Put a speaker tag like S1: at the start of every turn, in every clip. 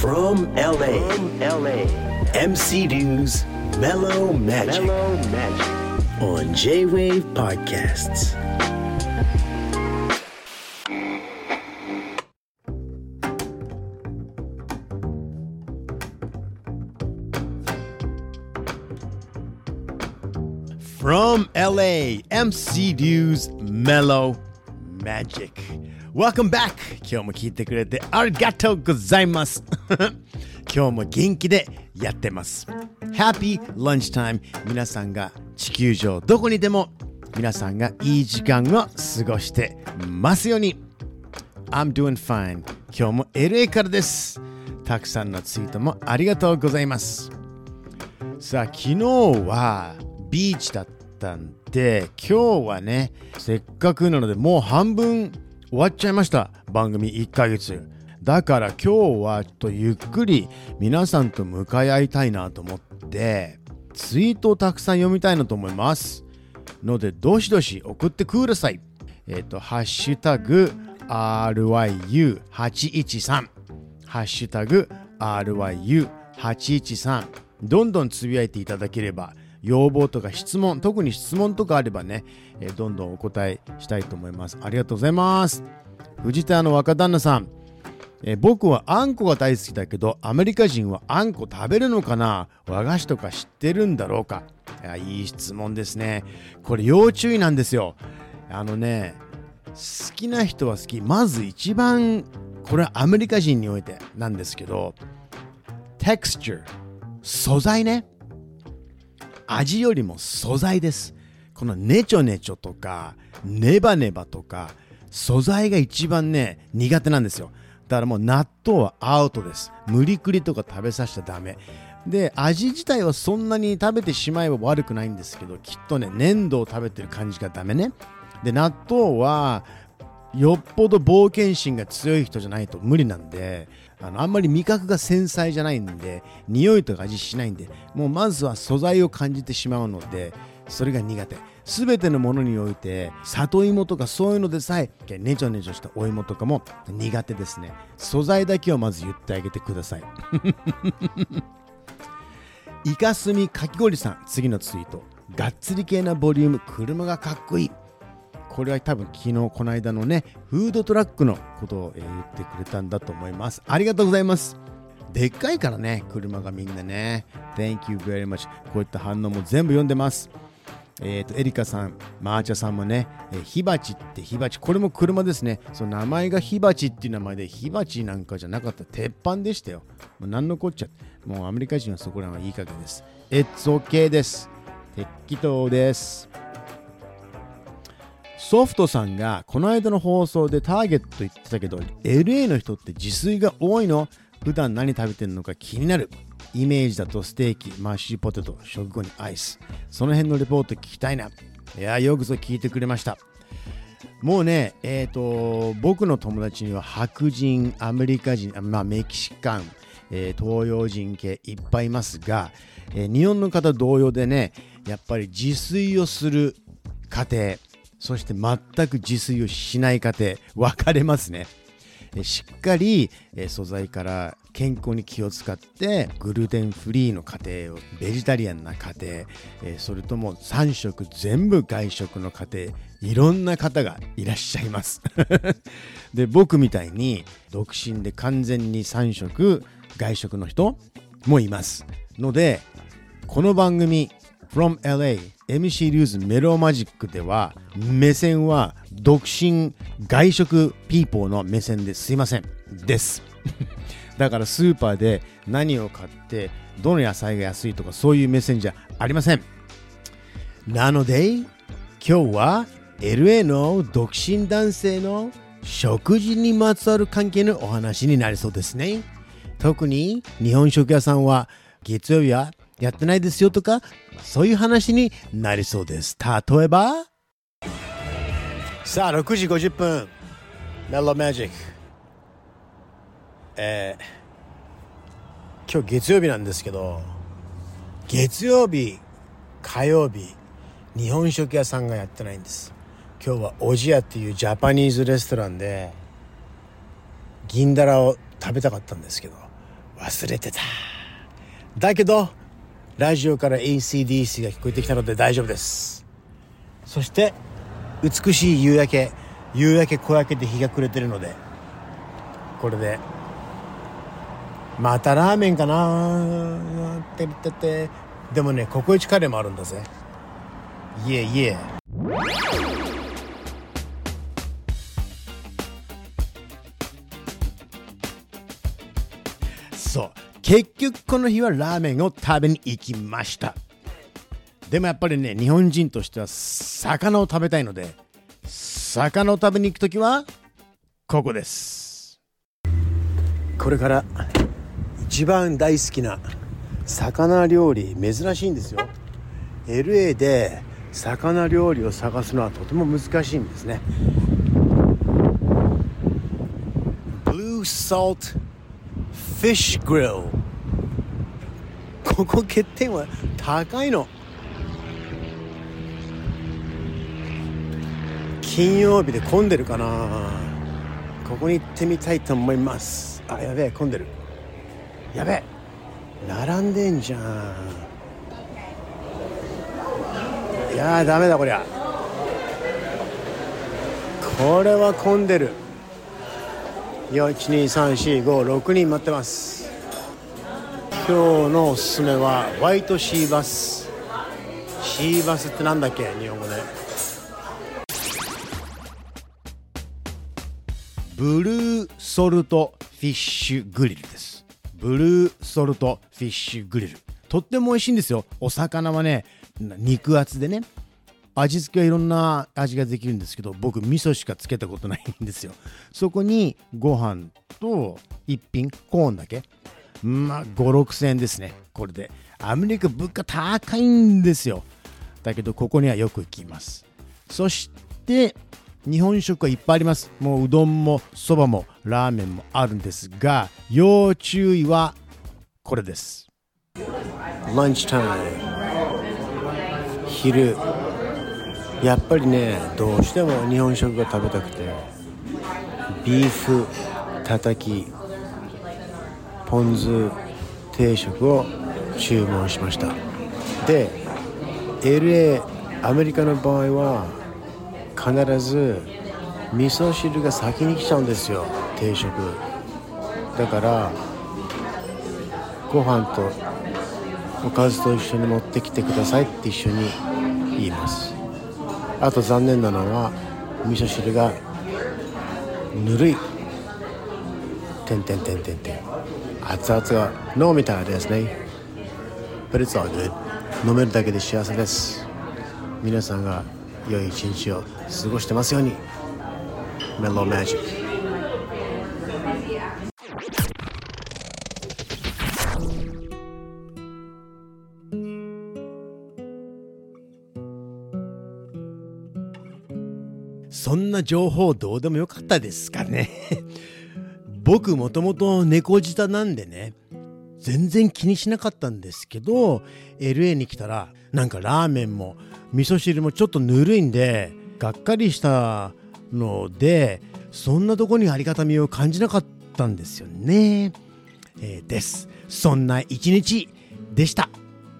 S1: From LA,
S2: From LA,
S1: MC Dew's Mellow Magic
S2: Mellow Magic.
S1: on J Wave Podcasts.
S3: From LA, MC Dew's Mellow Magic. Welcome back! 今日も聞いてくれてありがとうございます。今日も元気でやってます。Happy Lunchtime! 皆さんが地球上どこにでも皆さんがいい時間を過ごしてますように。I'm doing fine. 今日も LA からです。たくさんのツイートもありがとうございます。さあ昨日はビーチだったんで今日はねせっかくなのでもう半分終わっちゃいました番組1ヶ月。だから今日はちょっとゆっくり皆さんと向かい合いたいなと思ってツイートをたくさん読みたいなと思います。のでどしどし送ってください。えっ、とハッシュタグ RYU813 ハッシュタグ RYU813 どんどんつぶやいていただければ要望とか質問特に質問とかあればね、えどんどんお答えしたいと思います。ありがとうございます。藤田の若旦那さん、え僕はあんこが大好きだけどアメリカ人はあんこ食べるのかな？和菓子とか知ってるんだろうか？いやいい質問ですね。これ要注意なんですよ。あのね好きな人は好き。まず一番これはアメリカ人においてなんですけど texture 素材ね。味よりも素材です。このネチョネチョとかネバネバとか素材が一番ね苦手なんですよ。だからもう納豆はアウトです。無理くりとか食べさせちゃダメ。で味自体はそんなに食べてしまえば悪くないんですけどきっとね粘土を食べてる感じがダメね。で納豆はよっぽど冒険心が強い人じゃないと無理なんであのあんまり味覚が繊細じゃないんで匂いとか味しないんでもうまずは素材を感じてしまうのでそれが苦手。全てのものにおいて里芋とかそういうのでさえネチョネチョしたお芋とかも苦手ですね。素材だけをまず言ってあげてください。イカスミかき氷さん次のツイート。がっつり系なボリューム。車がかっこいい。これは多分昨日この間のねフードトラックのことを、言ってくれたんだと思います。ありがとうございます。でっかいからね車がみんなね。Thank you very much こういった反応も全部読んでます。えっ、とエリカさんマーチャさんもね、え火鉢って火鉢これも車ですね。その名前が火鉢っていう名前で火鉢なんかじゃなかった。鉄板でしたよ。もう何のこっちゃ。もうアメリカ人はそこらはいい加減です。It's OK です。適当です。ソフトさんがこの間の放送でターゲット言ってたけど LA の人って自炊が多いの？普段何食べてるのか気になる。イメージだとステーキマッシュポテト食後にアイス。その辺のレポート聞きたいな。いやよくぞ聞いてくれました。もうねえっ、と僕の友達には白人アメリカ人まあメキシカン、えー東洋人系いっぱいいますが、えー日本の方同様でねやっぱり自炊をする家庭。そして全く自炊をしない家庭分かれますね。しっかり、素材から健康に気を使ってグルテンフリーの家庭をベジタリアンな家庭、それとも3食全部外食の家庭いろんな方がいらっしゃいます。で僕みたいに独身で完全に3食外食の人もいます。のでこの番組 From LA MC リューズメロマジックでは目線は独身外食ピーポーの目線ですいません。です。だからスーパーで何を買ってどの野菜が安いとかそういう目線じゃありません。なので今日は LA の独身男性の食事にまつわる関係のお話になりそうですね。特に日本食屋さんは月曜日はやってないですよとかそういう話になりそうです。例えば？さあ6時50分。メロマジックえー今日月曜日なんですけど月曜日火曜日日本食屋さんがやってないんです。今日はおじやっていうジャパニーズレストランで銀だらを食べたかったんですけど忘れてた。だけどラジオから ACDC が聞こえてきたので大丈夫です。そして美しい夕焼け夕焼け小焼けで日が暮れてるのでこれでまたラーメンかなってってて。でもねココイチカレーもあるんだぜ。いえいえ。結局この日はラーメンを食べに行きました。でもやっぱりね日本人としては魚を食べたいので魚を食べに行く時はここです。これから一番大好きな魚料理珍しいんですよ。LA で魚料理を探すのはとても難しいんですね。Blue Salt Fish Grill. ここ欠点は高いの。金曜日で混んでるかな。ここに行ってみたいと思います。あやべえ混んでる。やべえ。並んでんじゃん。いやーダメだこりゃ。これは混んでる。12345人待ってます。今日のおすすめはホワイトシーバス。シーバスってなんだっけ？日本語で。ブルーソルトフィッシュグリルです。ブルーソルトフィッシュグリル。とっても美味しいんですよ。お魚はね肉厚でね。味付けはいろんな味ができるんですけど僕味噌しかつけたことないんですよ。そこにご飯と一品コーンだけ。まあ56000円ですねこれで。アメリカ物価高いんですよ。だけどここにはよく行きます。そして日本食はいっぱいあります。もううどんもそばもラーメンもあるんですが要注意はこれです。ランチタイム昼。やっぱりねどうしても日本食が食べたくてビーフたたきポン酢定食を注文しました。で LA アメリカの場合は必ず味噌汁が先に来ちゃうんですよ定食。だからご飯とおかずと一緒に持ってきてくださいって一緒に言います。あと残念なのは味噌汁がぬるい。てんてんてんてんてん。熱々が飲みたいですね。But it's all good 飲めるだけで幸せです。皆さんが良い一日を過ごしてますように。メロンマジックそんな情報どうでもよかったですかね。僕もともと猫舌なんでね全然気にしなかったんですけど LA に来たらなんかラーメンも味噌汁もちょっとぬるいんでがっかりしたのでそんなとこにありがたみを感じなかったんですよね、えー、です。そんな一日でした。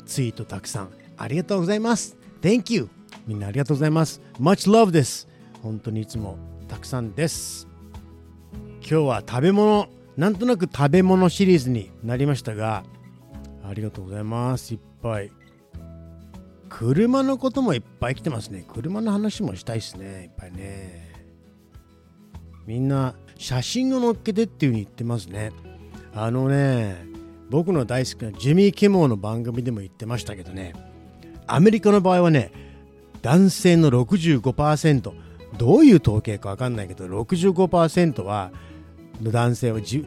S3: ツイートたくさん。ありがとうございます。Thank you みんなありがとうございます。Much love です。本当にいつもたくさんです。今日は食べ物なんとなく食べ物シリーズになりましたがありがとうございます。いっぱい。車のこともいっぱい来てますね。車の話もしたいですね。いっぱいね。みんな写真を載っけてっていう風に言ってますね。あのね僕の大好きなジミー・キモーの番組でも言ってましたけどね。アメリカの場合はね男性の65%どういう統計か分かんないけど65%はの男性は自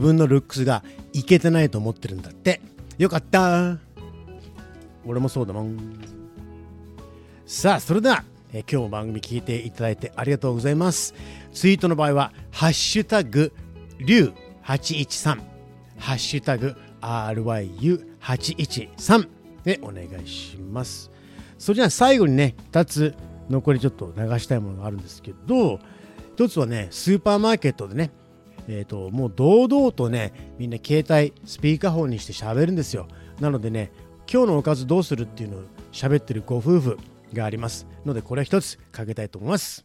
S3: 分のルックスがいけてないと思ってるんだって。よかった。俺もそうだもん。さあそれでは、え今日も番組聞いていただいてありがとうございます。ツイートの場合は「ハッシュタグリュウ813」「ハッシュタグ RYU813」でお願いします。それじゃあ最後にね2つ残りちょっと流したいものがあるんですけど1つはねスーパーマーケットでねえーと、もう堂々とねみんな携帯スピーカーフォンにして喋るんですよ。なのでね今日のおかずどうするっていうのを喋ってるご夫婦があります。のでこれ一つかけたいと思います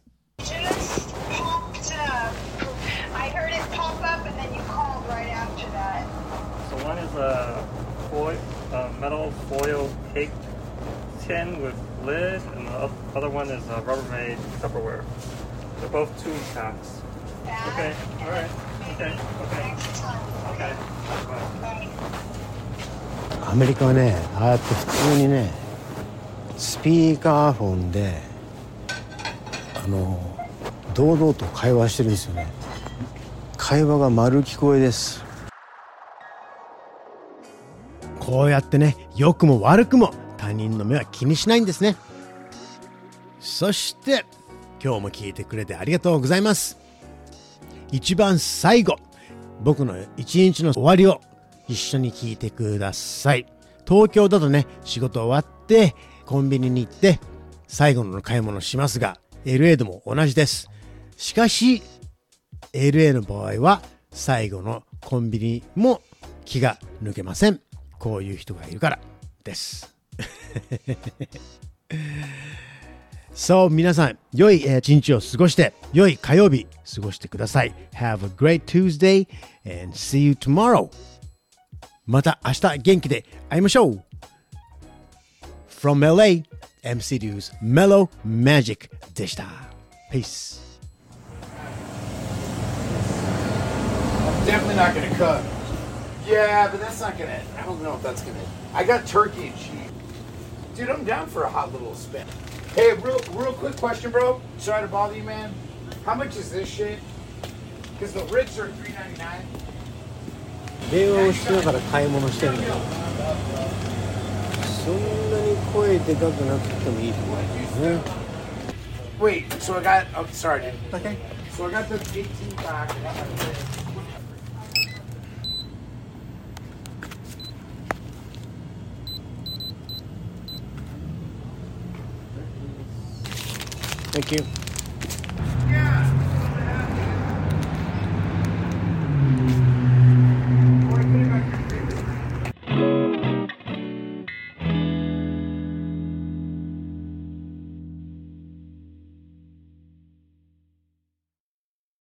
S4: Tin with lid, and the oth- other one is a Rubbermaid Tupperware. They're both two packs. Okay, all right. Okay, okay, okay. Bye.
S3: アメリカはねああやって普通にねスピーカーフォンであの堂々と会話してるんですよね会話が丸聞こえですこうやってね良くも悪くも他人の目は気にしないんですね。そして今日も聞いてくれてありがとうございます。一番最後僕の一日の終わりを一緒に聞いてください。東京だとね仕事終わってコンビニに行って最後の買い物しますが LA でも同じです。しかし LA の場合は最後のコンビニも気が抜けません。こういう人がいるからです。そう皆さん良いえー一日を過ごして良い火曜日過ごしてください Have a great Tuesday and see you tomorrow また明日元気で会いましょう From LA MC Dew's Mellow Magic でした Peace
S5: Definitely not gonna cook. Yeah, but that's not gonna. I don't know if that's gonna. I got turkey and cheese. Dude, I'm down for a hot little spin. Hey, real, real quick question, bro. Sorry to bother you, man. How much is this shit? Because the ribs are three ninety nine.
S3: 電話をしながら買い物してるのそんなに声でかくなくてもいいと思うんですね
S5: Wait, so I got. Oh, sorry, dude. Okay. So I got the 18 pack.
S3: Thank you